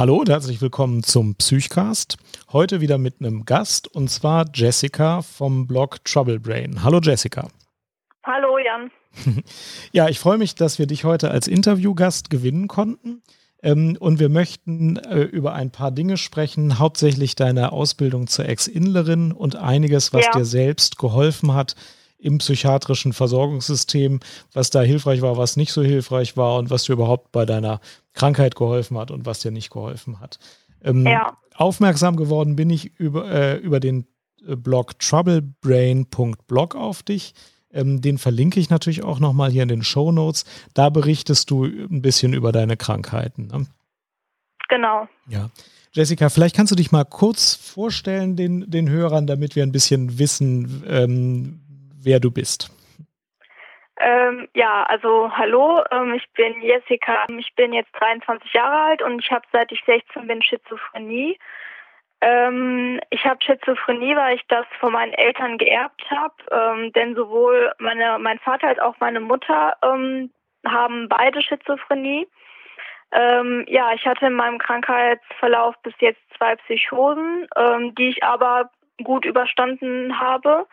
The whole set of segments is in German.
Hallo und herzlich willkommen zum Psychcast. Heute wieder mit einem Gast und zwar Jessica vom Blog Trouble Brain. Hallo Jessica. Hallo Jan. ja, ich freue mich, dass wir dich heute als Interviewgast gewinnen konnten. Ähm, und wir möchten äh, über ein paar Dinge sprechen, hauptsächlich deine Ausbildung zur Ex-Inlerin und einiges, was ja. dir selbst geholfen hat im psychiatrischen Versorgungssystem, was da hilfreich war, was nicht so hilfreich war und was dir überhaupt bei deiner Krankheit geholfen hat und was dir nicht geholfen hat. Ähm, ja. Aufmerksam geworden bin ich über, äh, über den äh, Blog troublebrain.blog auf dich. Ähm, den verlinke ich natürlich auch nochmal hier in den Show Notes. Da berichtest du ein bisschen über deine Krankheiten. Ne? Genau. Ja. Jessica, vielleicht kannst du dich mal kurz vorstellen den, den Hörern, damit wir ein bisschen wissen, ähm, wer du bist. Ähm, ja, also hallo, ähm, ich bin Jessica, ich bin jetzt 23 Jahre alt und ich habe seit ich 16 bin Schizophrenie. Ähm, ich habe Schizophrenie, weil ich das von meinen Eltern geerbt habe, ähm, denn sowohl meine, mein Vater als auch meine Mutter ähm, haben beide Schizophrenie. Ähm, ja, ich hatte in meinem Krankheitsverlauf bis jetzt zwei Psychosen, die ich aber gut überstanden habe.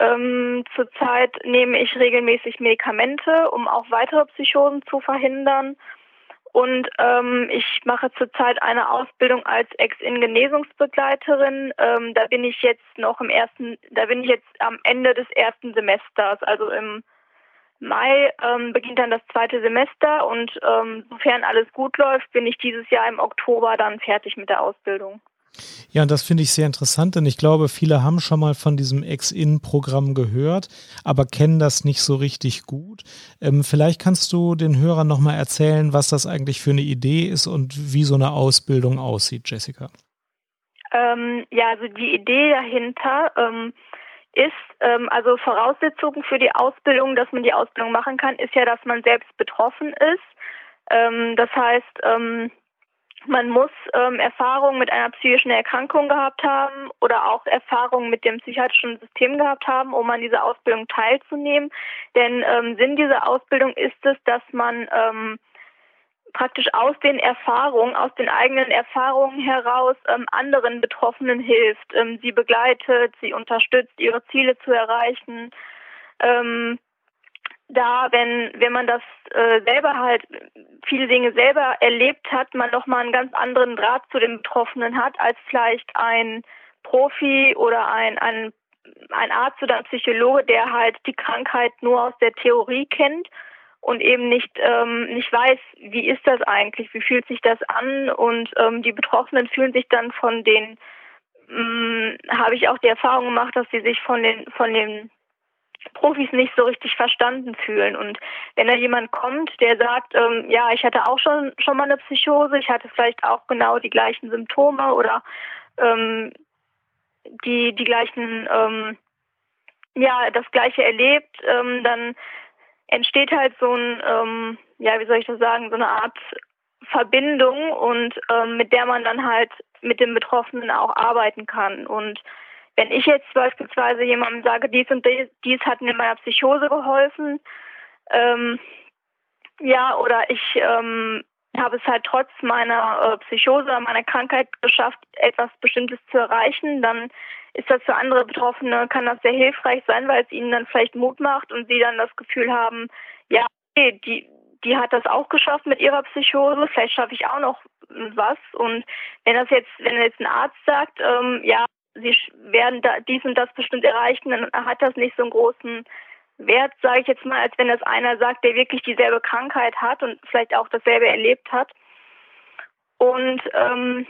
Ähm, zurzeit nehme ich regelmäßig Medikamente, um auch weitere Psychosen zu verhindern. Und ähm, ich mache zurzeit eine Ausbildung als Ex-In-Genesungsbegleiterin. Ähm, da bin ich jetzt noch im ersten, da bin ich jetzt am Ende des ersten Semesters, also im Mai ähm, beginnt dann das zweite Semester und ähm, sofern alles gut läuft, bin ich dieses Jahr im Oktober dann fertig mit der Ausbildung. Ja, und das finde ich sehr interessant, denn ich glaube, viele haben schon mal von diesem Ex-In-Programm gehört, aber kennen das nicht so richtig gut. Ähm, vielleicht kannst du den Hörern nochmal erzählen, was das eigentlich für eine Idee ist und wie so eine Ausbildung aussieht, Jessica. Ähm, ja, also die Idee dahinter ähm, ist, ähm, also Voraussetzung für die Ausbildung, dass man die Ausbildung machen kann, ist ja, dass man selbst betroffen ist. Ähm, das heißt, ähm, man muss ähm, Erfahrungen mit einer psychischen Erkrankung gehabt haben oder auch Erfahrungen mit dem psychiatrischen System gehabt haben, um an dieser Ausbildung teilzunehmen. Denn ähm, Sinn dieser Ausbildung ist es, dass man ähm, praktisch aus den Erfahrungen, aus den eigenen Erfahrungen heraus ähm, anderen Betroffenen hilft, ähm, sie begleitet, sie unterstützt, ihre Ziele zu erreichen. Ähm, da, wenn, wenn man das äh, selber halt, viele Dinge selber erlebt hat, man nochmal einen ganz anderen Draht zu den Betroffenen hat, als vielleicht ein Profi oder ein, ein, ein Arzt oder ein Psychologe, der halt die Krankheit nur aus der Theorie kennt und eben nicht, ähm, nicht weiß, wie ist das eigentlich, wie fühlt sich das an und ähm, die Betroffenen fühlen sich dann von den, ähm, habe ich auch die Erfahrung gemacht, dass sie sich von den, von den Profis nicht so richtig verstanden fühlen. Und wenn da jemand kommt, der sagt, ähm, ja, ich hatte auch schon schon mal eine Psychose, ich hatte vielleicht auch genau die gleichen Symptome oder ähm, die die gleichen, ähm, ja, das gleiche erlebt, ähm, dann entsteht halt so ein, ähm, ja, wie soll ich das sagen, so eine Art Verbindung und ähm, mit der man dann halt mit dem Betroffenen auch arbeiten kann und wenn ich jetzt beispielsweise jemandem sage, dies und dies, dies hat mir in meiner Psychose geholfen, ähm, ja, oder ich ähm, habe es halt trotz meiner äh, Psychose oder meiner Krankheit geschafft, etwas Bestimmtes zu erreichen, dann ist das für andere Betroffene, kann das sehr hilfreich sein, weil es ihnen dann vielleicht Mut macht und sie dann das Gefühl haben, ja, okay, die, die hat das auch geschafft mit ihrer Psychose, vielleicht schaffe ich auch noch was. Und wenn das jetzt, wenn jetzt ein Arzt sagt, ähm, ja, sie werden da dies und das bestimmt erreichen, dann hat das nicht so einen großen Wert, sage ich jetzt mal, als wenn das einer sagt, der wirklich dieselbe Krankheit hat und vielleicht auch dasselbe erlebt hat. Und ähm,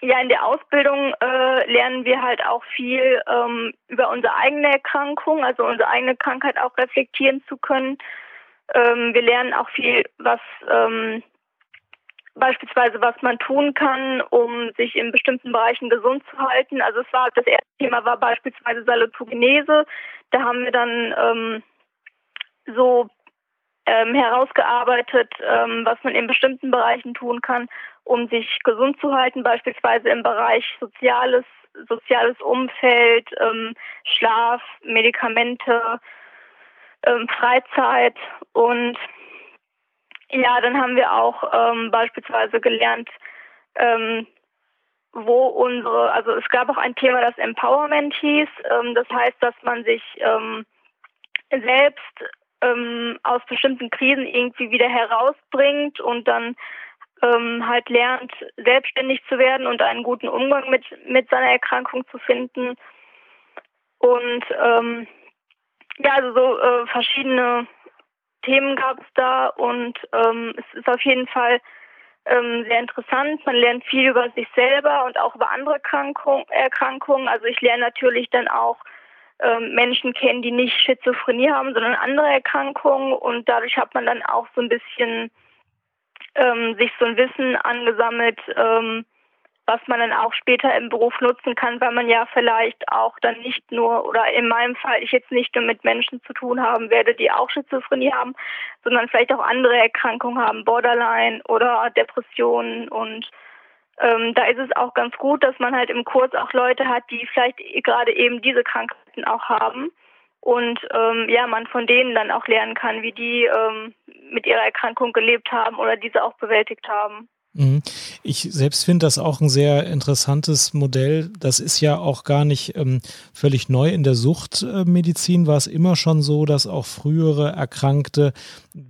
ja, in der Ausbildung äh, lernen wir halt auch viel ähm, über unsere eigene Erkrankung, also unsere eigene Krankheit auch reflektieren zu können. Ähm, wir lernen auch viel, was ähm, beispielsweise, was man tun kann, um sich in bestimmten Bereichen gesund zu halten. Also es war das erste Thema war beispielsweise Salutogenese. Da haben wir dann ähm, so ähm, herausgearbeitet, ähm, was man in bestimmten Bereichen tun kann, um sich gesund zu halten, beispielsweise im Bereich Soziales, soziales Umfeld, ähm, Schlaf, Medikamente, ähm, Freizeit und ja, dann haben wir auch ähm, beispielsweise gelernt, ähm, wo unsere, also es gab auch ein Thema, das Empowerment hieß. Ähm, das heißt, dass man sich ähm, selbst ähm, aus bestimmten Krisen irgendwie wieder herausbringt und dann ähm, halt lernt, selbstständig zu werden und einen guten Umgang mit, mit seiner Erkrankung zu finden. Und ähm, ja, also so äh, verschiedene Themen gab es da und ähm, es ist auf jeden Fall ähm, sehr interessant. Man lernt viel über sich selber und auch über andere Krankung, Erkrankungen. Also ich lerne natürlich dann auch ähm, Menschen kennen, die nicht Schizophrenie haben, sondern andere Erkrankungen und dadurch hat man dann auch so ein bisschen ähm, sich so ein Wissen angesammelt, ähm, was man dann auch später im Beruf nutzen kann, weil man ja vielleicht auch dann nicht nur, oder in meinem Fall ich jetzt nicht nur mit Menschen zu tun haben werde, die auch Schizophrenie haben, sondern vielleicht auch andere Erkrankungen haben, Borderline oder Depressionen und ähm, da ist es auch ganz gut, dass man halt im Kurs auch Leute hat, die vielleicht gerade eben diese Krankheiten auch haben und ähm, ja, man von denen dann auch lernen kann, wie die ähm, mit ihrer Erkrankung gelebt haben oder diese auch bewältigt haben. Mhm. Ich selbst finde das auch ein sehr interessantes Modell. Das ist ja auch gar nicht ähm, völlig neu. In der Suchtmedizin war es immer schon so, dass auch frühere Erkrankte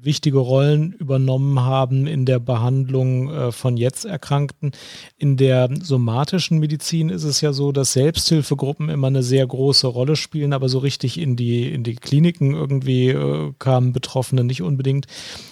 wichtige Rollen übernommen haben in der Behandlung äh, von jetzt Erkrankten. In der somatischen Medizin ist es ja so, dass Selbsthilfegruppen immer eine sehr große Rolle spielen, aber so richtig in die, in die Kliniken irgendwie äh, kamen Betroffene nicht unbedingt.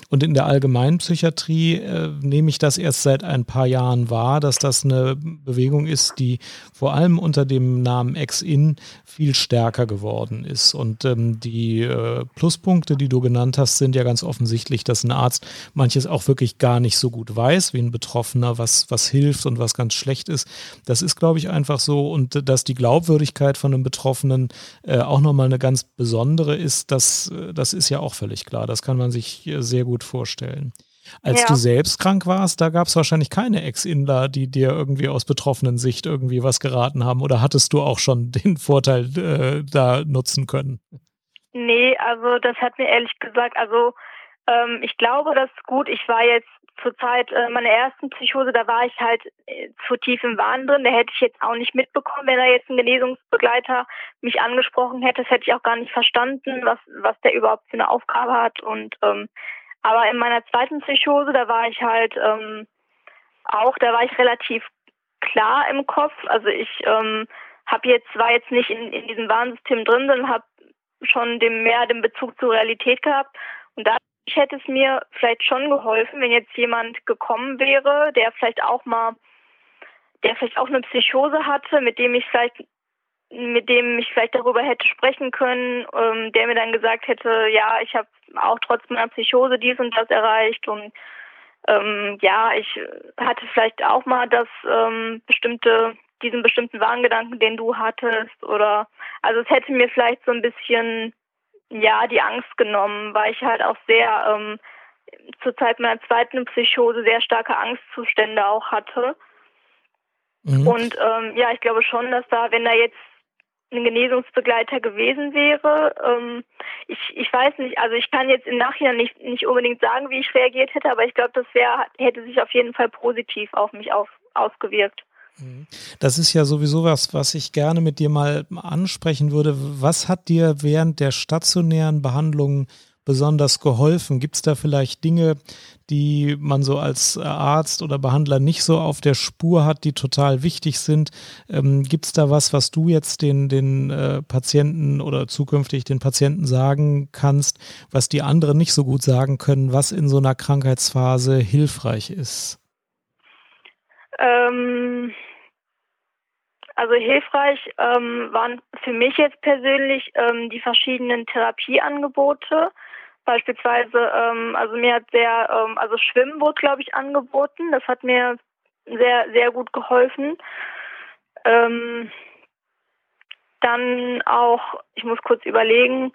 Und in der Allgemeinpsychiatrie äh, nehme ich das erst seit ein paar Jahren wahr, dass das eine Bewegung ist, die vor allem unter dem Namen Ex-In viel stärker geworden ist. Und ähm, die äh, Pluspunkte, die du genannt hast, sind ja ganz offensichtlich, dass ein Arzt manches auch wirklich gar nicht so gut weiß, wie ein Betroffener, was, was hilft und was ganz schlecht ist. Das ist, glaube ich, einfach so. Und dass die Glaubwürdigkeit von einem Betroffenen äh, auch nochmal eine ganz besondere ist, das, äh, das ist ja auch völlig klar. Das kann man sich sehr gut vorstellen. Als ja. du selbst krank warst, da gab es wahrscheinlich keine Ex-Inler, die dir irgendwie aus betroffenen Sicht irgendwie was geraten haben. Oder hattest du auch schon den Vorteil äh, da nutzen können? Nee, also das hat mir ehrlich gesagt, also ähm, ich glaube, das ist gut. Ich war jetzt zur Zeit äh, meiner ersten Psychose, da war ich halt äh, zu tief im Wahn drin. Da hätte ich jetzt auch nicht mitbekommen, wenn da jetzt ein Genesungsbegleiter mich angesprochen hätte. Das hätte ich auch gar nicht verstanden, was, was der überhaupt für eine Aufgabe hat. Und ähm, aber in meiner zweiten Psychose, da war ich halt ähm, auch, da war ich relativ klar im Kopf. Also ich ähm, habe jetzt, war jetzt nicht in, in diesem Warnsystem drin, sondern habe schon dem mehr den Bezug zur Realität gehabt. Da hätte es mir vielleicht schon geholfen, wenn jetzt jemand gekommen wäre, der vielleicht auch mal, der vielleicht auch eine Psychose hatte, mit dem ich vielleicht mit dem ich vielleicht darüber hätte sprechen können, ähm, der mir dann gesagt hätte, ja, ich habe auch trotz meiner Psychose dies und das erreicht und ähm, ja, ich hatte vielleicht auch mal das ähm, bestimmte diesen bestimmten Warngedanken, den du hattest oder also es hätte mir vielleicht so ein bisschen ja die Angst genommen, weil ich halt auch sehr ähm, zur Zeit meiner zweiten Psychose sehr starke Angstzustände auch hatte. Mhm. Und ähm, ja, ich glaube schon, dass da, wenn da jetzt ein Genesungsbegleiter gewesen wäre, ähm, ich, ich weiß nicht, also ich kann jetzt im Nachhinein nicht, nicht unbedingt sagen, wie ich reagiert hätte, aber ich glaube, das wäre, hätte sich auf jeden Fall positiv auf mich auf, ausgewirkt. Mhm. Das ist ja sowieso was, was ich gerne mit dir mal ansprechen würde. Was hat dir während der stationären Behandlung besonders geholfen? Gibt es da vielleicht Dinge, die man so als Arzt oder Behandler nicht so auf der Spur hat, die total wichtig sind? Ähm, Gibt es da was, was du jetzt den, den äh, Patienten oder zukünftig den Patienten sagen kannst, was die anderen nicht so gut sagen können, was in so einer Krankheitsphase hilfreich ist? Ähm, also hilfreich ähm, waren für mich jetzt persönlich ähm, die verschiedenen Therapieangebote, Beispielsweise, ähm, also mir hat sehr, ähm, also Schwimmen wurde, glaube ich, angeboten. Das hat mir sehr, sehr gut geholfen. Ähm, dann auch, ich muss kurz überlegen,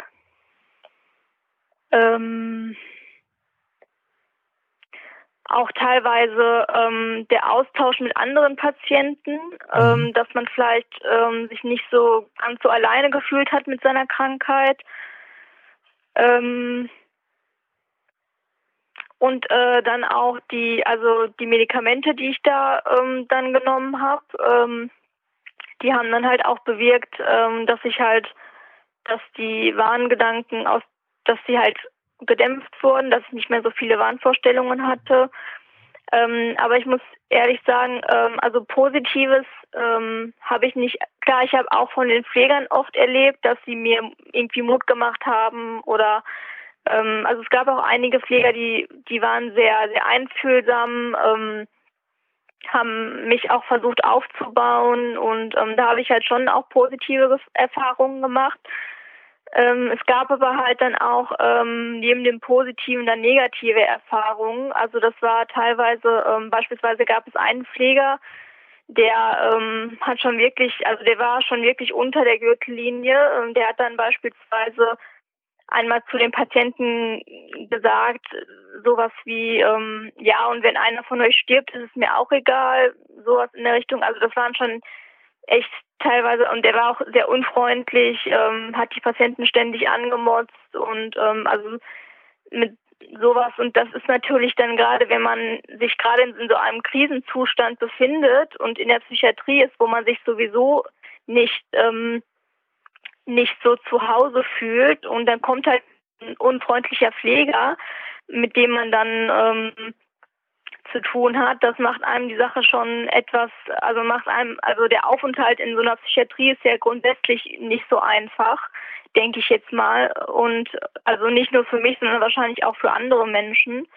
ähm, auch teilweise ähm, der Austausch mit anderen Patienten, ähm, mhm. dass man vielleicht ähm, sich nicht so ganz so alleine gefühlt hat mit seiner Krankheit. Ähm, und äh, dann auch die, also die Medikamente, die ich da ähm, dann genommen habe, ähm, die haben dann halt auch bewirkt, dass ich halt, dass die Wahngedanken aus, dass sie halt gedämpft wurden, dass ich nicht mehr so viele Wahnvorstellungen hatte. Ähm, aber ich muss ehrlich sagen, ähm, also Positives ähm, habe ich nicht. Klar, ich habe auch von den Pflegern oft erlebt, dass sie mir irgendwie Mut gemacht haben oder ähm, also es gab auch einige Pfleger, die, die waren sehr, sehr einfühlsam, ähm, haben mich auch versucht aufzubauen und ähm, da habe ich halt schon auch positive Erfahrungen gemacht. Ähm, es gab aber halt dann auch ähm, neben dem Positiven dann negative Erfahrungen. Also das war teilweise, ähm, beispielsweise gab es einen Pfleger, der ähm, hat schon wirklich, also der war schon wirklich unter der Gürtellinie. Ähm, der hat dann beispielsweise einmal zu den Patienten gesagt, sowas wie, ähm, ja, und wenn einer von euch stirbt, ist es mir auch egal, sowas in der Richtung. Also das waren schon echt teilweise, und der war auch sehr unfreundlich, ähm, hat die Patienten ständig angemotzt und ähm, also mit sowas. Und das ist natürlich dann gerade, wenn man sich gerade in, so einem Krisenzustand befindet und in der Psychiatrie ist, wo man sich sowieso nicht ähm, nicht so zu Hause fühlt. Und dann kommt halt ein unfreundlicher Pfleger, mit dem man dann ähm, zu tun hat, das macht einem die Sache schon etwas, also macht einem, also der Aufenthalt in so einer Psychiatrie ist ja grundsätzlich nicht so einfach, denke ich jetzt mal. Und also nicht nur für mich, sondern wahrscheinlich auch für andere Menschen.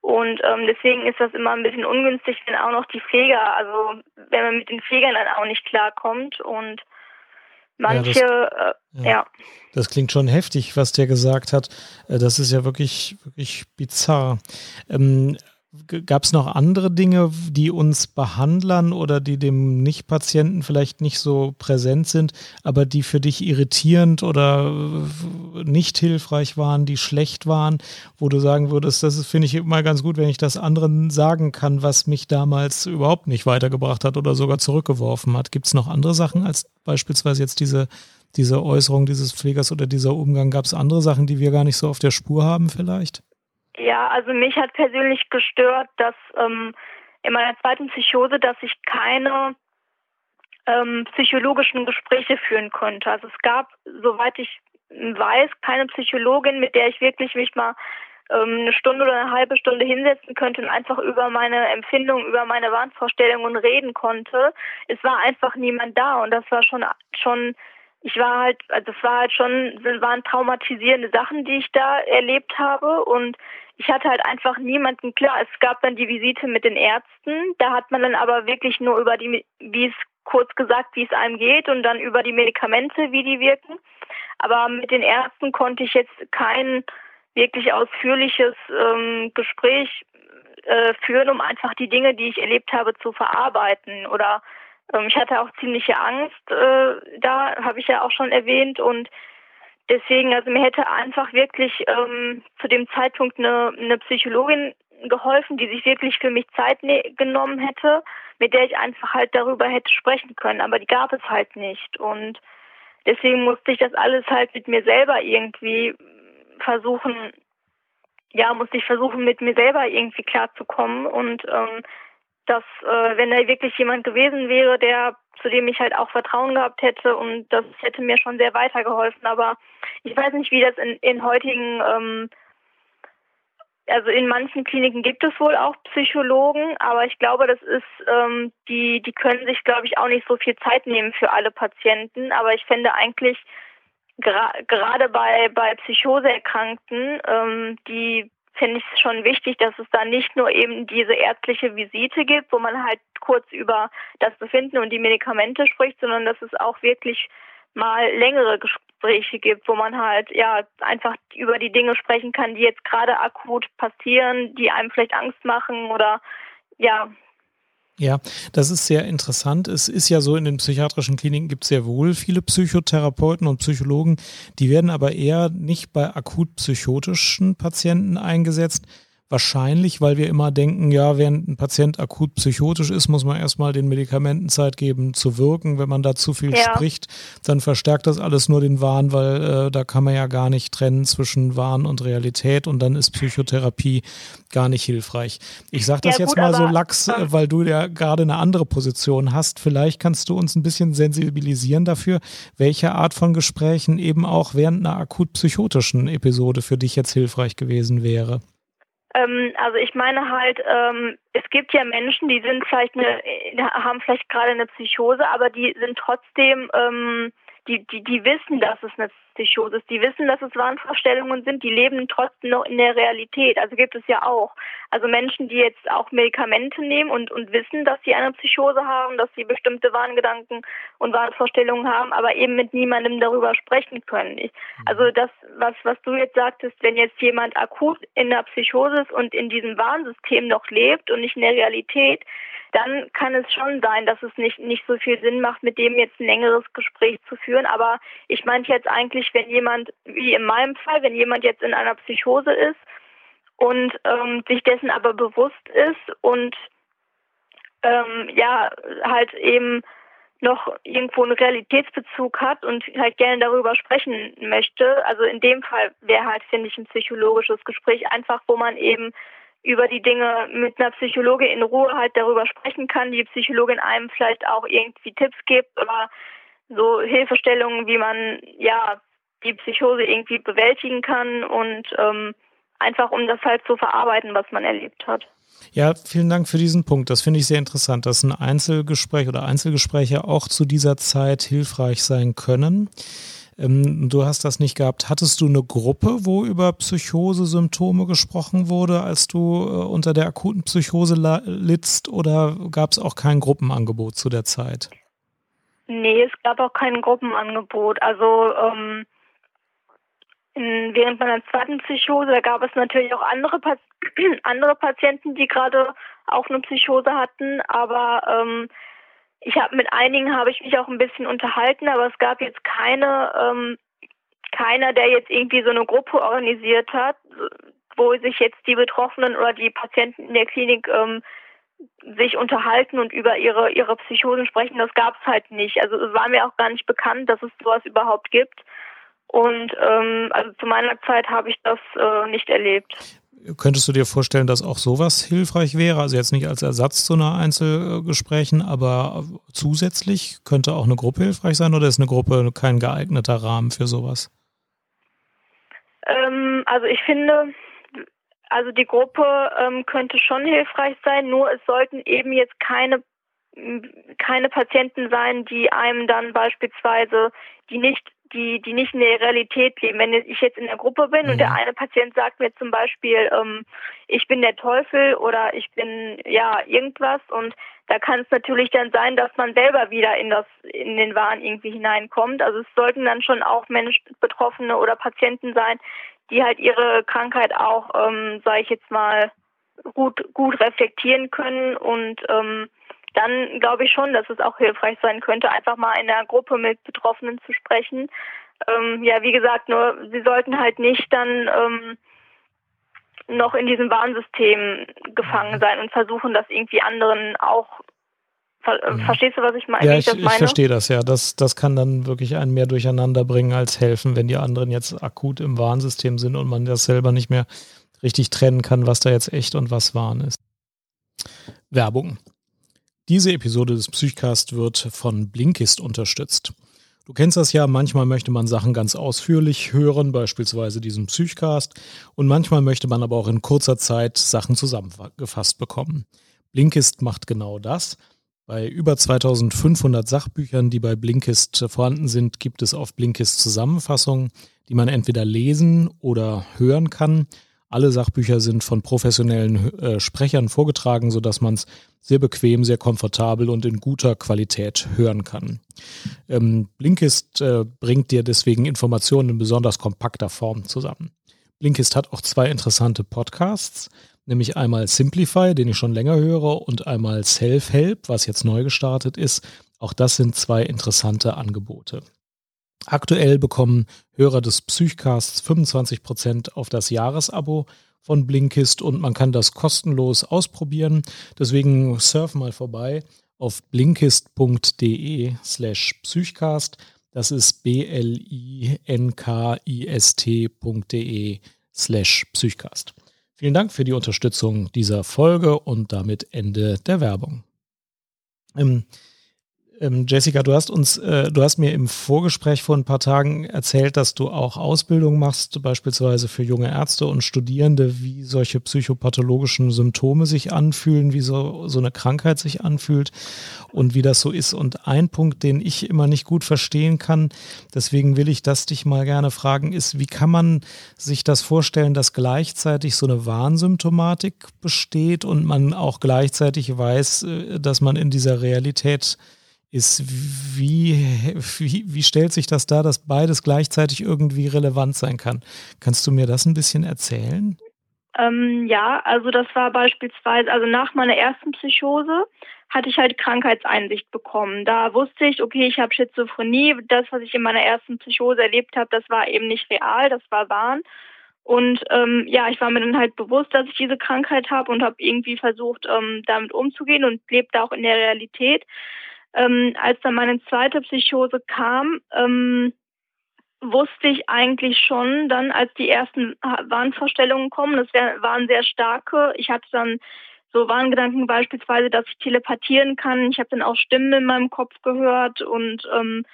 Und ähm, deswegen ist das immer ein bisschen ungünstig, wenn auch noch die Pfleger, also wenn man mit den Pflegern dann auch nicht klarkommt. Und Manche, ja, das, äh, ja. ja. Das klingt schon heftig, was der gesagt hat. Äh, das ist ja wirklich, wirklich bizarr. Ähm, Gab es noch andere Dinge, die uns Behandlern oder die dem Nicht-Patienten vielleicht nicht so präsent sind, aber die für dich irritierend oder nicht hilfreich waren, die schlecht waren, wo du sagen würdest, das finde ich immer ganz gut, wenn ich das anderen sagen kann, was mich damals überhaupt nicht weitergebracht hat oder sogar zurückgeworfen hat. Gibt es noch andere Sachen als beispielsweise jetzt diese, diese Äußerung dieses Pflegers oder dieser Umgang? Gab es andere Sachen, die wir gar nicht so auf der Spur haben vielleicht? Ja, also mich hat persönlich gestört, dass ähm, in meiner zweiten Psychose, dass ich keine ähm, psychologischen Gespräche führen konnte. Also es gab, soweit ich weiß, keine Psychologin, mit der ich wirklich mich mal ähm, eine Stunde oder eine halbe Stunde hinsetzen könnte und einfach über meine Empfindungen, über meine Wahnvorstellungen reden konnte. Es war einfach niemand da und das war schon schon ich war halt, also das war halt schon, waren traumatisierende Sachen, die ich da erlebt habe und ich hatte halt einfach niemanden, klar, es gab dann die Visite mit den Ärzten, da hat man dann aber wirklich nur über die, wie es kurz gesagt, wie es einem geht und dann über die Medikamente, wie die wirken. Aber mit den Ärzten konnte ich jetzt kein wirklich ausführliches ähm, Gespräch äh, führen, um einfach die Dinge, die ich erlebt habe, zu verarbeiten. Oder ähm, ich hatte auch ziemliche Angst, äh, da habe ich ja auch schon erwähnt. Und deswegen, also mir hätte einfach wirklich ähm, zu dem Zeitpunkt eine, eine Psychologin geholfen, die sich wirklich für mich Zeit ne genommen hätte, mit der ich einfach halt darüber hätte sprechen können, aber die gab es halt nicht. Und deswegen musste ich das alles halt mit mir selber irgendwie versuchen, ja, musste ich versuchen, mit mir selber irgendwie klarzukommen. Und ähm, dass äh, wenn da wirklich jemand gewesen wäre, der zu dem ich halt auch Vertrauen gehabt hätte und das hätte mir schon sehr weitergeholfen. Aber ich weiß nicht, wie das in, in heutigen, ähm, also in manchen Kliniken gibt es wohl auch Psychologen, aber ich glaube, das ist, ähm, die, die können sich, glaube ich, auch nicht so viel Zeit nehmen für alle Patienten. Aber ich fände eigentlich gerade bei, bei Psychoseerkrankten, ähm, die finde ich es schon wichtig, dass es da nicht nur eben diese ärztliche Visite gibt, wo man halt kurz über das Befinden und die Medikamente spricht, sondern dass es auch wirklich mal längere Gespräche gibt, wo man halt ja einfach über die Dinge sprechen kann, die jetzt gerade akut passieren, die einem vielleicht Angst machen oder ja, ja, das ist sehr interessant. Es ist ja so, in den psychiatrischen Kliniken gibt es sehr wohl viele Psychotherapeuten und Psychologen, die werden aber eher nicht bei akut psychotischen Patienten eingesetzt, Wahrscheinlich, weil wir immer denken, ja, während ein Patient akut psychotisch ist, muss man erstmal den Medikamenten Zeit geben zu wirken. Wenn man da zu viel ja. spricht, dann verstärkt das alles nur den Wahn, weil äh, da kann man ja gar nicht trennen zwischen Wahn und Realität und dann ist Psychotherapie gar nicht hilfreich. Ich sage das ja, jetzt gut, mal so lax, äh, weil du ja gerade eine andere Position hast. Vielleicht kannst du uns ein bisschen sensibilisieren dafür, welche Art von Gesprächen eben auch während einer akut psychotischen Episode für dich jetzt hilfreich gewesen wäre. Ähm, also ich meine halt, ähm, es gibt ja Menschen, die sind vielleicht eine, haben vielleicht gerade eine Psychose, aber die sind trotzdem ähm, die, die, die wissen, dass es eine Ist, die wissen, dass es Wahnvorstellungen sind, die leben trotzdem noch in der Realität. Also gibt es ja auch. Also Menschen, die jetzt auch Medikamente nehmen und, und wissen, dass sie eine Psychose haben, dass sie bestimmte Wahngedanken und Wahnvorstellungen haben, aber eben mit niemandem darüber sprechen können. Ich, also mhm. das, was, was du jetzt sagtest, wenn jetzt jemand akut in der Psychose ist und in diesem Warnsystem noch lebt und nicht in der Realität, dann kann es schon sein, dass es nicht, nicht so viel Sinn macht, mit dem jetzt ein längeres Gespräch zu führen. Aber ich meinte jetzt eigentlich, wenn jemand, wie in meinem Fall, wenn jemand jetzt in einer Psychose ist und ähm, sich dessen aber bewusst ist und ähm, ja, halt eben noch irgendwo einen Realitätsbezug hat und halt gerne darüber sprechen möchte. Also in dem Fall wäre halt, finde ich, ein psychologisches Gespräch einfach, wo man eben über die Dinge mit einer Psychologin in Ruhe halt darüber sprechen kann, die Psychologin einem vielleicht auch irgendwie Tipps gibt oder so Hilfestellungen, wie man ja die Psychose irgendwie bewältigen kann und ähm, einfach um das halt zu verarbeiten, was man erlebt hat. Ja, vielen Dank für diesen Punkt. Das finde ich sehr interessant, dass ein Einzelgespräch oder Einzelgespräche auch zu dieser Zeit hilfreich sein können. Ähm, du hast das nicht gehabt. Hattest du eine Gruppe, wo über Psychose-Symptome gesprochen wurde, als du äh, unter der akuten Psychose littst, oder gab es auch kein Gruppenangebot zu der Zeit? Nee, es gab auch kein Gruppenangebot. Also ähm, während meiner zweiten Psychose, da gab es natürlich auch andere, Pat andere Patienten, die gerade auch eine Psychose hatten, aber ähm, ich habe mit einigen habe ich mich auch ein bisschen unterhalten, aber es gab jetzt keine, ähm, keiner, der jetzt irgendwie so eine Gruppe organisiert hat, wo sich jetzt die Betroffenen oder die Patienten in der Klinik ähm, sich unterhalten und über ihre ihre Psychosen sprechen. Das gab es halt nicht. Also es war mir auch gar nicht bekannt, dass es sowas überhaupt gibt. Und ähm, also zu meiner Zeit habe ich das äh, nicht erlebt. Könntest du dir vorstellen, dass auch sowas hilfreich wäre? Also jetzt nicht als Ersatz zu einer Einzelgesprächen, aber zusätzlich könnte auch eine Gruppe hilfreich sein oder ist eine Gruppe kein geeigneter Rahmen für sowas? Ähm, also ich finde, also die Gruppe ähm, könnte schon hilfreich sein, nur es sollten eben jetzt keine keine Patienten sein, die einem dann beispielsweise, die nicht die, die nicht in der Realität leben. Wenn ich jetzt in der Gruppe bin mhm. und der mhm. eine Patient sagt mir zum Beispiel, ähm, ich bin der Teufel oder ich bin ja irgendwas und da kann es natürlich dann sein, dass man selber wieder in das in den Wahn irgendwie hineinkommt. Also es sollten dann schon auch Menschen, Betroffene oder Patienten sein, die halt ihre Krankheit auch, ähm, sage ich jetzt mal, gut gut reflektieren können und ähm, dann glaube ich schon, dass es auch hilfreich sein könnte, einfach mal in der Gruppe mit Betroffenen zu sprechen. Ähm, ja, wie gesagt, nur sie sollten halt nicht dann ähm, noch in diesem Warnsystem gefangen mhm. sein und versuchen, das irgendwie anderen auch äh, mhm. Verstehst du, was ich meine? Ja, ich, ich, ich verstehe das, ja. Das, das kann dann wirklich einen mehr durcheinander bringen als helfen, wenn die anderen jetzt akut im Warnsystem sind und man das selber nicht mehr richtig trennen kann, was da jetzt echt und was Wahn ist. Werbung. Diese Episode des Psychcast wird von Blinkist unterstützt. Du kennst das ja, manchmal möchte man Sachen ganz ausführlich hören, beispielsweise diesen Psychcast, und manchmal möchte man aber auch in kurzer Zeit Sachen zusammengefasst bekommen. Blinkist macht genau das. Bei über 2500 Sachbüchern, die bei Blinkist vorhanden sind, gibt es auf Blinkist Zusammenfassungen, die man entweder lesen oder hören kann. Alle Sachbücher sind von professionellen äh, Sprechern vorgetragen, sodass man es sehr bequem, sehr komfortabel und in guter Qualität hören kann. Ähm, Blinkist äh, bringt dir deswegen Informationen in besonders kompakter Form zusammen. Blinkist hat auch zwei interessante Podcasts, nämlich einmal Simplify, den ich schon länger höre, und einmal Self-Help, was jetzt neu gestartet ist. Auch das sind zwei interessante Angebote. Aktuell bekommen Hörer des Psychcasts 25% auf das Jahresabo von Blinkist und man kann das kostenlos ausprobieren. Deswegen surf mal vorbei auf blinkist.de slash psychcast. Das ist b-l-i-n-k-i-s-t.de slash psychcast. Vielen Dank für die Unterstützung dieser Folge und damit Ende der Werbung. Ähm, ähm, Jessica, du hast uns, äh, du hast mir im Vorgespräch vor ein paar Tagen erzählt, dass du auch Ausbildung machst, beispielsweise für junge Ärzte und Studierende, wie solche psychopathologischen Symptome sich anfühlen, wie so, so eine Krankheit sich anfühlt und wie das so ist. Und ein Punkt, den ich immer nicht gut verstehen kann, deswegen will ich das dich mal gerne fragen, ist, wie kann man sich das vorstellen, dass gleichzeitig so eine Warnsymptomatik besteht und man auch gleichzeitig weiß, äh, dass man in dieser Realität ist, wie, wie, wie stellt sich das dar, dass beides gleichzeitig irgendwie relevant sein kann? Kannst du mir das ein bisschen erzählen? Ähm, ja, also das war beispielsweise, also nach meiner ersten Psychose hatte ich halt Krankheitseinsicht bekommen. Da wusste ich, okay, ich habe Schizophrenie. Das, was ich in meiner ersten Psychose erlebt habe, das war eben nicht real, das war Wahn. Und ähm, ja, ich war mir dann halt bewusst, dass ich diese Krankheit habe und habe irgendwie versucht, ähm, damit umzugehen und lebte auch in der Realität ähm, als dann meine zweite Psychose kam, ähm, wusste ich eigentlich schon dann, als die ersten Wahnvorstellungen kommen, das wär, waren sehr starke. Ich hatte dann so Wahngedanken beispielsweise, dass ich telepathieren kann. Ich habe dann auch Stimmen in meinem Kopf gehört und ähm,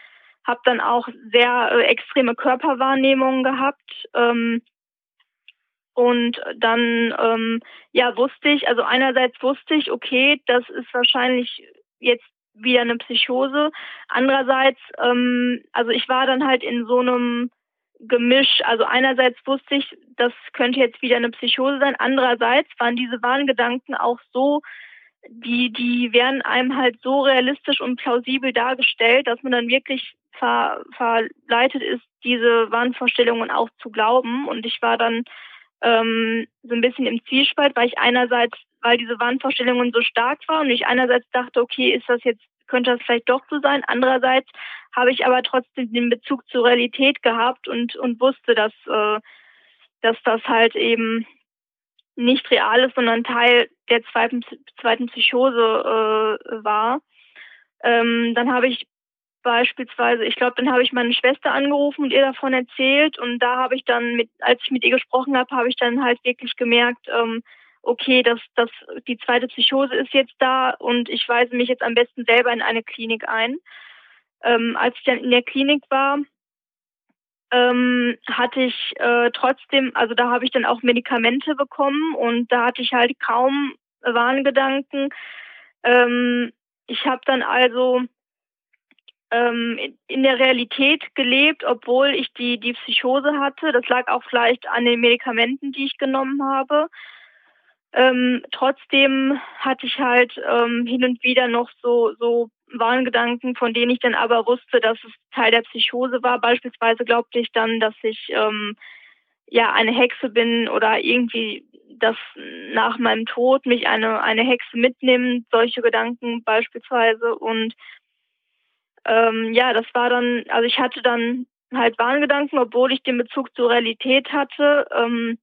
habe dann auch sehr äh, extreme Körperwahrnehmungen gehabt. Ähm, und dann ähm, ja wusste ich, also einerseits wusste ich, okay, das ist wahrscheinlich jetzt wieder eine Psychose. Andererseits, ähm, also ich war dann halt in so einem Gemisch. Also einerseits wusste ich, das könnte jetzt wieder eine Psychose sein. Andererseits waren diese Wahngedanken auch so, die, die werden einem halt so realistisch und plausibel dargestellt, dass man dann wirklich ver, verleitet ist, diese Wahnvorstellungen auch zu glauben. Und ich war dann ähm, so ein bisschen im Zwiespalt, weil ich einerseits weil diese Wahnvorstellungen so stark waren und ich einerseits dachte, okay, ist das jetzt, könnte das vielleicht doch so sein. Andererseits habe ich aber trotzdem den Bezug zur Realität gehabt und, und wusste, dass, äh, dass das halt eben nicht real ist, sondern Teil der zweiten, zweiten Psychose äh, war. Ähm, dann habe ich beispielsweise, ich glaube, dann habe ich meine Schwester angerufen und ihr davon erzählt und da habe ich dann mit, als ich mit ihr gesprochen habe, habe ich dann halt wirklich gemerkt, ähm, okay, das, das, die zweite Psychose ist jetzt da und ich weise mich jetzt am besten selber in eine Klinik ein. Ähm, als ich dann in der Klinik war, ähm, hatte ich äh, trotzdem, also da habe ich dann auch Medikamente bekommen und da hatte ich halt kaum Warngedanken. Ähm, ich habe dann also ähm, in der Realität gelebt, obwohl ich die, die Psychose hatte. Das lag auch vielleicht an den Medikamenten, die ich genommen habe. Ähm, trotzdem hatte ich halt ähm, hin und wieder noch so, so Warngedanken, von denen ich dann aber wusste, dass es Teil der Psychose war. Beispielsweise glaubte ich dann, dass ich ähm, ja eine Hexe bin oder irgendwie, dass nach meinem Tod mich eine, eine Hexe mitnimmt, solche Gedanken beispielsweise. Und ähm, ja, das war dann, also ich hatte dann halt Warngedanken, obwohl ich den Bezug zur Realität hatte. Ähm,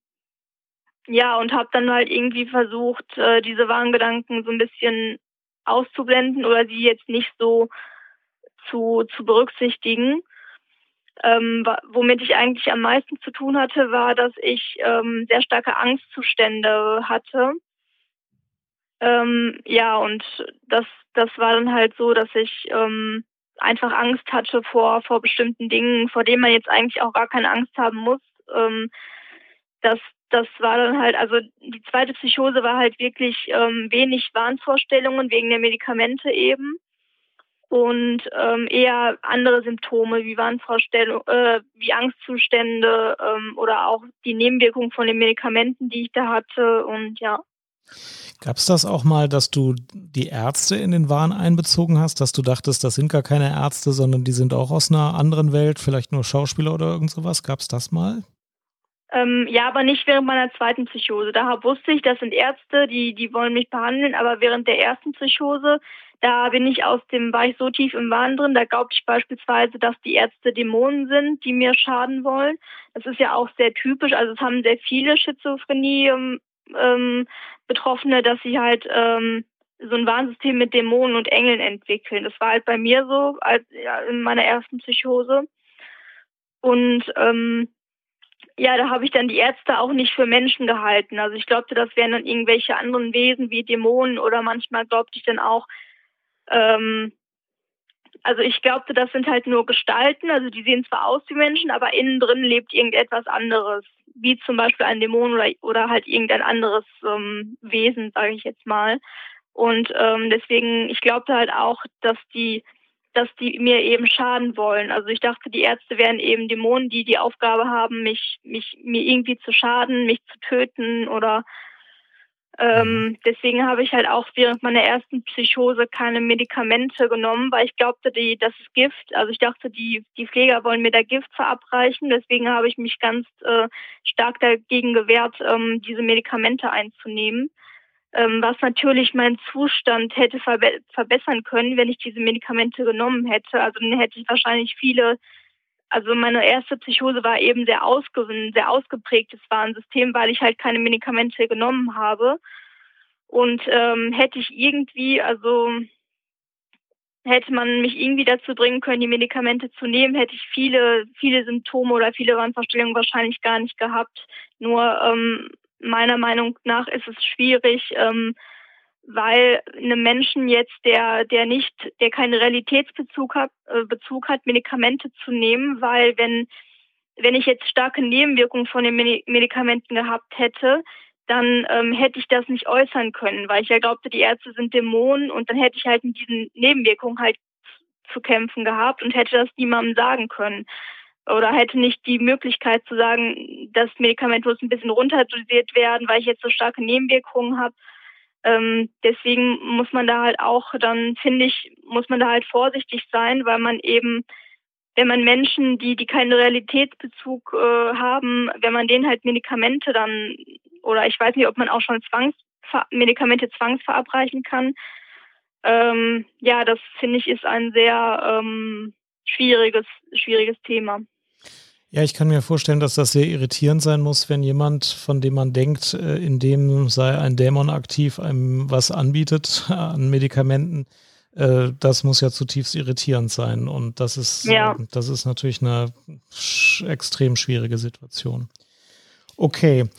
ja, und habe dann halt irgendwie versucht, äh, diese Warngedanken so ein bisschen auszublenden oder sie jetzt nicht so zu, zu berücksichtigen. Ähm, womit ich eigentlich am meisten zu tun hatte, war, dass ich ähm, sehr starke Angstzustände hatte. Ähm, ja, und das, das war dann halt so, dass ich ähm, einfach Angst hatte vor, vor bestimmten Dingen, vor denen man jetzt eigentlich auch gar keine Angst haben muss. Ähm, dass das war dann halt, also die zweite Psychose war halt wirklich ähm, wenig Wahnvorstellungen wegen der Medikamente eben. und ähm, eher andere Symptome wie Wahnvorstellung, äh, wie Angstzustände ähm, oder auch die Nebenwirkungen von den Medikamenten, die ich da hatte und ja. Gab es das auch mal, dass du die Ärzte in den Wahn einbezogen hast, dass du dachtest, das sind gar keine Ärzte, sondern die sind auch aus einer anderen Welt, vielleicht nur Schauspieler oder irgend sowas? Gab es das mal? Ähm, ja, aber nicht während meiner zweiten Psychose. Da wusste ich, das sind Ärzte, die, die wollen mich behandeln, aber während der ersten Psychose, da bin ich aus dem, war ich so tief im Wahn drin, da glaubte ich beispielsweise, dass die Ärzte Dämonen sind, die mir schaden wollen. Das ist ja auch sehr typisch, also es haben sehr viele Schizophrenie ähm, ähm Betroffene, dass sie halt ähm, so ein Warnsystem mit Dämonen und Engeln entwickeln. Das war halt bei mir so, als ja, in meiner ersten Psychose. Und ähm, ja, da habe ich dann die Ärzte auch nicht für Menschen gehalten. Also ich glaubte, das wären dann irgendwelche anderen Wesen wie Dämonen oder manchmal glaubte ich dann auch, ähm, also ich glaubte, das sind halt nur Gestalten, also die sehen zwar aus wie Menschen, aber innen drin lebt irgendetwas anderes, wie zum Beispiel ein Dämon oder, oder halt irgendein anderes ähm, Wesen, sage ich jetzt mal. Und ähm, deswegen, ich glaubte halt auch, dass die dass die mir eben schaden wollen. Also ich dachte, die Ärzte wären eben Dämonen, die die Aufgabe haben, mich, mich, mir irgendwie zu schaden, mich zu töten oder ähm, mhm. deswegen habe ich halt auch während meiner ersten Psychose keine Medikamente genommen, weil ich glaubte, die, das ist Gift. Also ich dachte, die, die Pfleger wollen mir da Gift verabreichen. Deswegen habe ich mich ganz äh, stark dagegen gewehrt, ähm, diese Medikamente einzunehmen ähm, was natürlich meinen Zustand hätte verbe verbessern können, wenn ich diese Medikamente genommen hätte. Also dann hätte ich wahrscheinlich viele, also meine erste Psychose war eben sehr, ausge sehr ausgeprägtes Warnsystem, weil ich halt keine Medikamente genommen habe. Und ähm, hätte ich irgendwie, also hätte man mich irgendwie dazu bringen können, die Medikamente zu nehmen, hätte ich viele, viele Symptome oder viele Wahnvorstellungen wahrscheinlich gar nicht gehabt. Nur ähm, meiner Meinung nach ist es schwierig, ähm, weil einem Menschen jetzt, der, der nicht, der keinen Realitätsbezug hat, äh, Bezug hat, Medikamente zu nehmen, weil wenn, wenn ich jetzt starke Nebenwirkungen von den Medikamenten gehabt hätte, dann ähm, hätte ich das nicht äußern können, weil ich ja glaubte, die Ärzte sind Dämonen und dann hätte ich halt mit diesen Nebenwirkungen halt zu kämpfen gehabt und hätte das niemandem sagen können oder hätte nicht die Möglichkeit zu sagen, das Medikament muss ein bisschen runterdosiert werden, weil ich jetzt so starke Nebenwirkungen habe. Ähm, deswegen muss man da halt auch dann, finde ich, muss man da halt vorsichtig sein, weil man eben, wenn man Menschen, die, die keinen Realitätsbezug äh, haben, wenn man denen halt Medikamente dann, oder ich weiß nicht, ob man auch schon Zwangs Medikamente zwangsverabreichen kann. Ähm, ja, das finde ich ist ein sehr ähm, schwieriges, schwieriges Thema. Ja, ich kann mir vorstellen, dass das sehr irritierend sein muss, wenn jemand, von dem man denkt, äh, in dem sei ein Dämon aktiv, einem was anbietet an Medikamenten. Äh, das muss ja zutiefst irritierend sein. Und das ist, ja. das ist natürlich eine extrem schwierige Situation. Okay.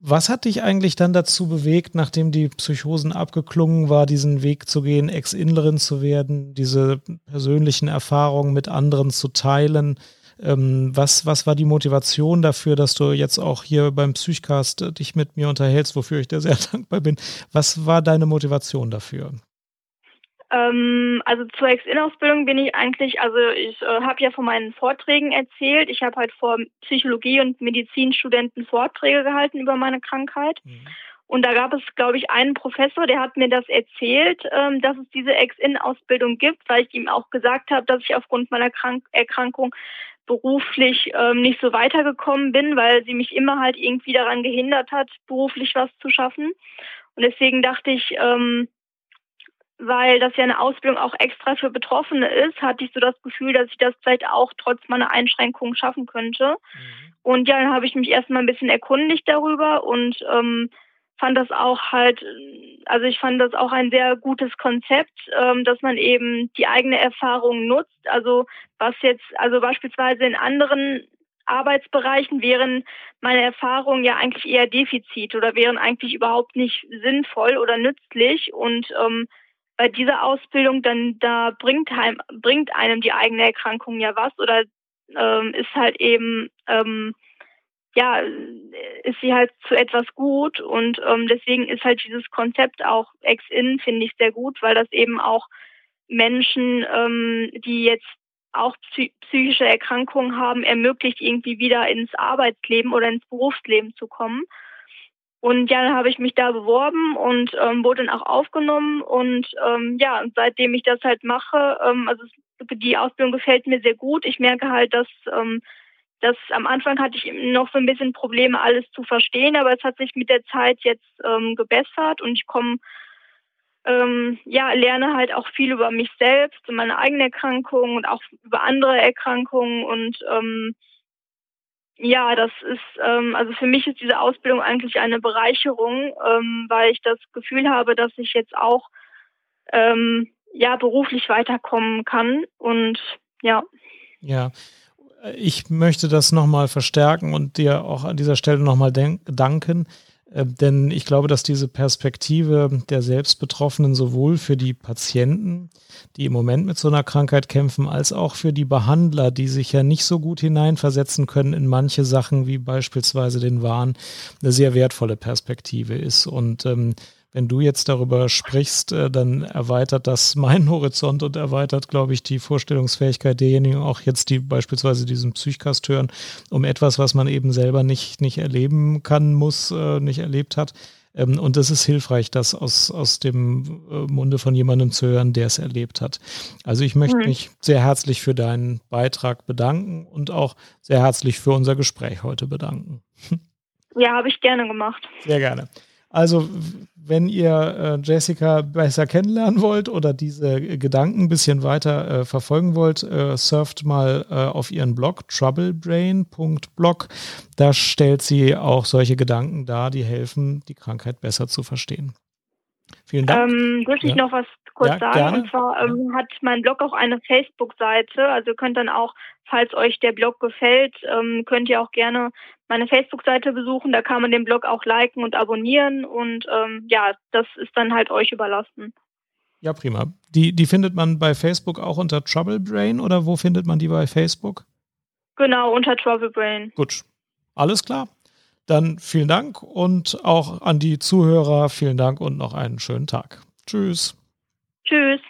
Was hat dich eigentlich dann dazu bewegt, nachdem die Psychosen abgeklungen war, diesen Weg zu gehen, Ex-Inlerin zu werden, diese persönlichen Erfahrungen mit anderen zu teilen? Ähm, was, was war die Motivation dafür, dass du jetzt auch hier beim Psychcast äh, dich mit mir unterhältst, wofür ich dir sehr dankbar bin? Was war deine Motivation dafür? Ähm, also zur Ex-In-Ausbildung bin ich eigentlich, also ich äh, habe ja von meinen Vorträgen erzählt. Ich habe halt vor Psychologie- und Medizinstudenten Vorträge gehalten über meine Krankheit. Mhm. Und da gab es, glaube ich, einen Professor, der hat mir das erzählt, ähm, dass es diese Ex-In-Ausbildung gibt, weil ich ihm auch gesagt habe, dass ich aufgrund meiner Krank Erkrankung beruflich ähm, nicht so weitergekommen bin, weil sie mich immer halt irgendwie daran gehindert hat, beruflich was zu schaffen. Und deswegen dachte ich, ähm, weil das ja eine Ausbildung auch extra für Betroffene ist, hatte ich so das Gefühl, dass ich das vielleicht auch trotz meiner Einschränkungen schaffen könnte. Mhm. Und ja, dann habe ich mich erstmal ein bisschen erkundigt darüber und ähm, fand das auch halt, also ich fand das auch ein sehr gutes Konzept, ähm, dass man eben die eigene Erfahrung nutzt. Also was jetzt, also beispielsweise in anderen Arbeitsbereichen wären meine Erfahrungen ja eigentlich eher Defizit oder wären eigentlich überhaupt nicht sinnvoll oder nützlich. Und ähm, bei dieser Ausbildung dann da bringt, heim, bringt einem die eigene Erkrankung ja was oder ähm, ist halt eben ähm, ja, ist sie halt zu etwas gut und ähm, deswegen ist halt dieses Konzept auch Ex-In, finde ich, sehr gut, weil das eben auch Menschen, ähm, die jetzt auch psychische Erkrankungen haben, ermöglicht, irgendwie wieder ins Arbeitsleben oder ins Berufsleben zu kommen. Und ja, dann habe ich mich da beworben und ähm, wurde dann auch aufgenommen. Und ähm, ja, seitdem ich das halt mache, ähm, also die Ausbildung gefällt mir sehr gut. Ich merke halt, dass ähm, das am Anfang hatte ich noch so ein bisschen Probleme, alles zu verstehen, aber es hat sich mit der Zeit jetzt ähm, gebessert und ich komme ähm, ja, lerne halt auch viel über mich selbst und meine eigene Erkrankung und auch über andere Erkrankungen und ähm, ja, das ist, ähm, also für mich ist diese Ausbildung eigentlich eine Bereicherung, ähm, weil ich das Gefühl habe, dass ich jetzt auch ähm, ja beruflich weiterkommen kann und ja. Ja, ich möchte das nochmal verstärken und dir auch an dieser Stelle nochmal danken. Äh, denn ich glaube, dass diese Perspektive der Selbstbetroffenen sowohl für die Patienten, die im Moment mit so einer Krankheit kämpfen, als auch für die Behandler, die sich ja nicht so gut hineinversetzen können in manche Sachen wie beispielsweise den Wahn, eine sehr wertvolle Perspektive ist. Und ähm, wenn du jetzt darüber sprichst, äh, dann erweitert das meinen Horizont und erweitert, glaube ich, die Vorstellungsfähigkeit derjenigen, auch jetzt, die beispielsweise diesen Psychcast hören, um etwas, was man eben selber nicht, nicht erleben kann, muss, äh, nicht erlebt hat. Ähm, und es ist hilfreich, das aus, aus dem äh, Munde von jemandem zu hören, der es erlebt hat. Also ich möchte mhm. mich sehr herzlich für deinen Beitrag bedanken und auch sehr herzlich für unser Gespräch heute bedanken. Ja, habe ich gerne gemacht. Sehr gerne. Also, wenn ihr äh, Jessica besser kennenlernen wollt oder diese Gedanken ein bisschen weiter äh, verfolgen wollt, äh, surft mal äh, auf ihren Blog troublebrain.blog. Da stellt sie auch solche Gedanken dar, die helfen, die Krankheit besser zu verstehen. Vielen Dank. Ähm, dürfte ich ja. noch was kurz ja, sagen? Gerne. Und zwar ähm, hat mein Blog auch eine Facebook-Seite. Also ihr könnt dann auch, falls euch der Blog gefällt, ähm, könnt ihr auch gerne meine Facebook-Seite besuchen. Da kann man den Blog auch liken und abonnieren. Und ähm, ja, das ist dann halt euch überlassen. Ja, prima. Die, die findet man bei Facebook auch unter Trouble Brain oder wo findet man die bei Facebook? Genau, unter Trouble Brain. Gut. Alles klar. Dann vielen Dank und auch an die Zuhörer vielen Dank und noch einen schönen Tag. Tschüss. Tschüss.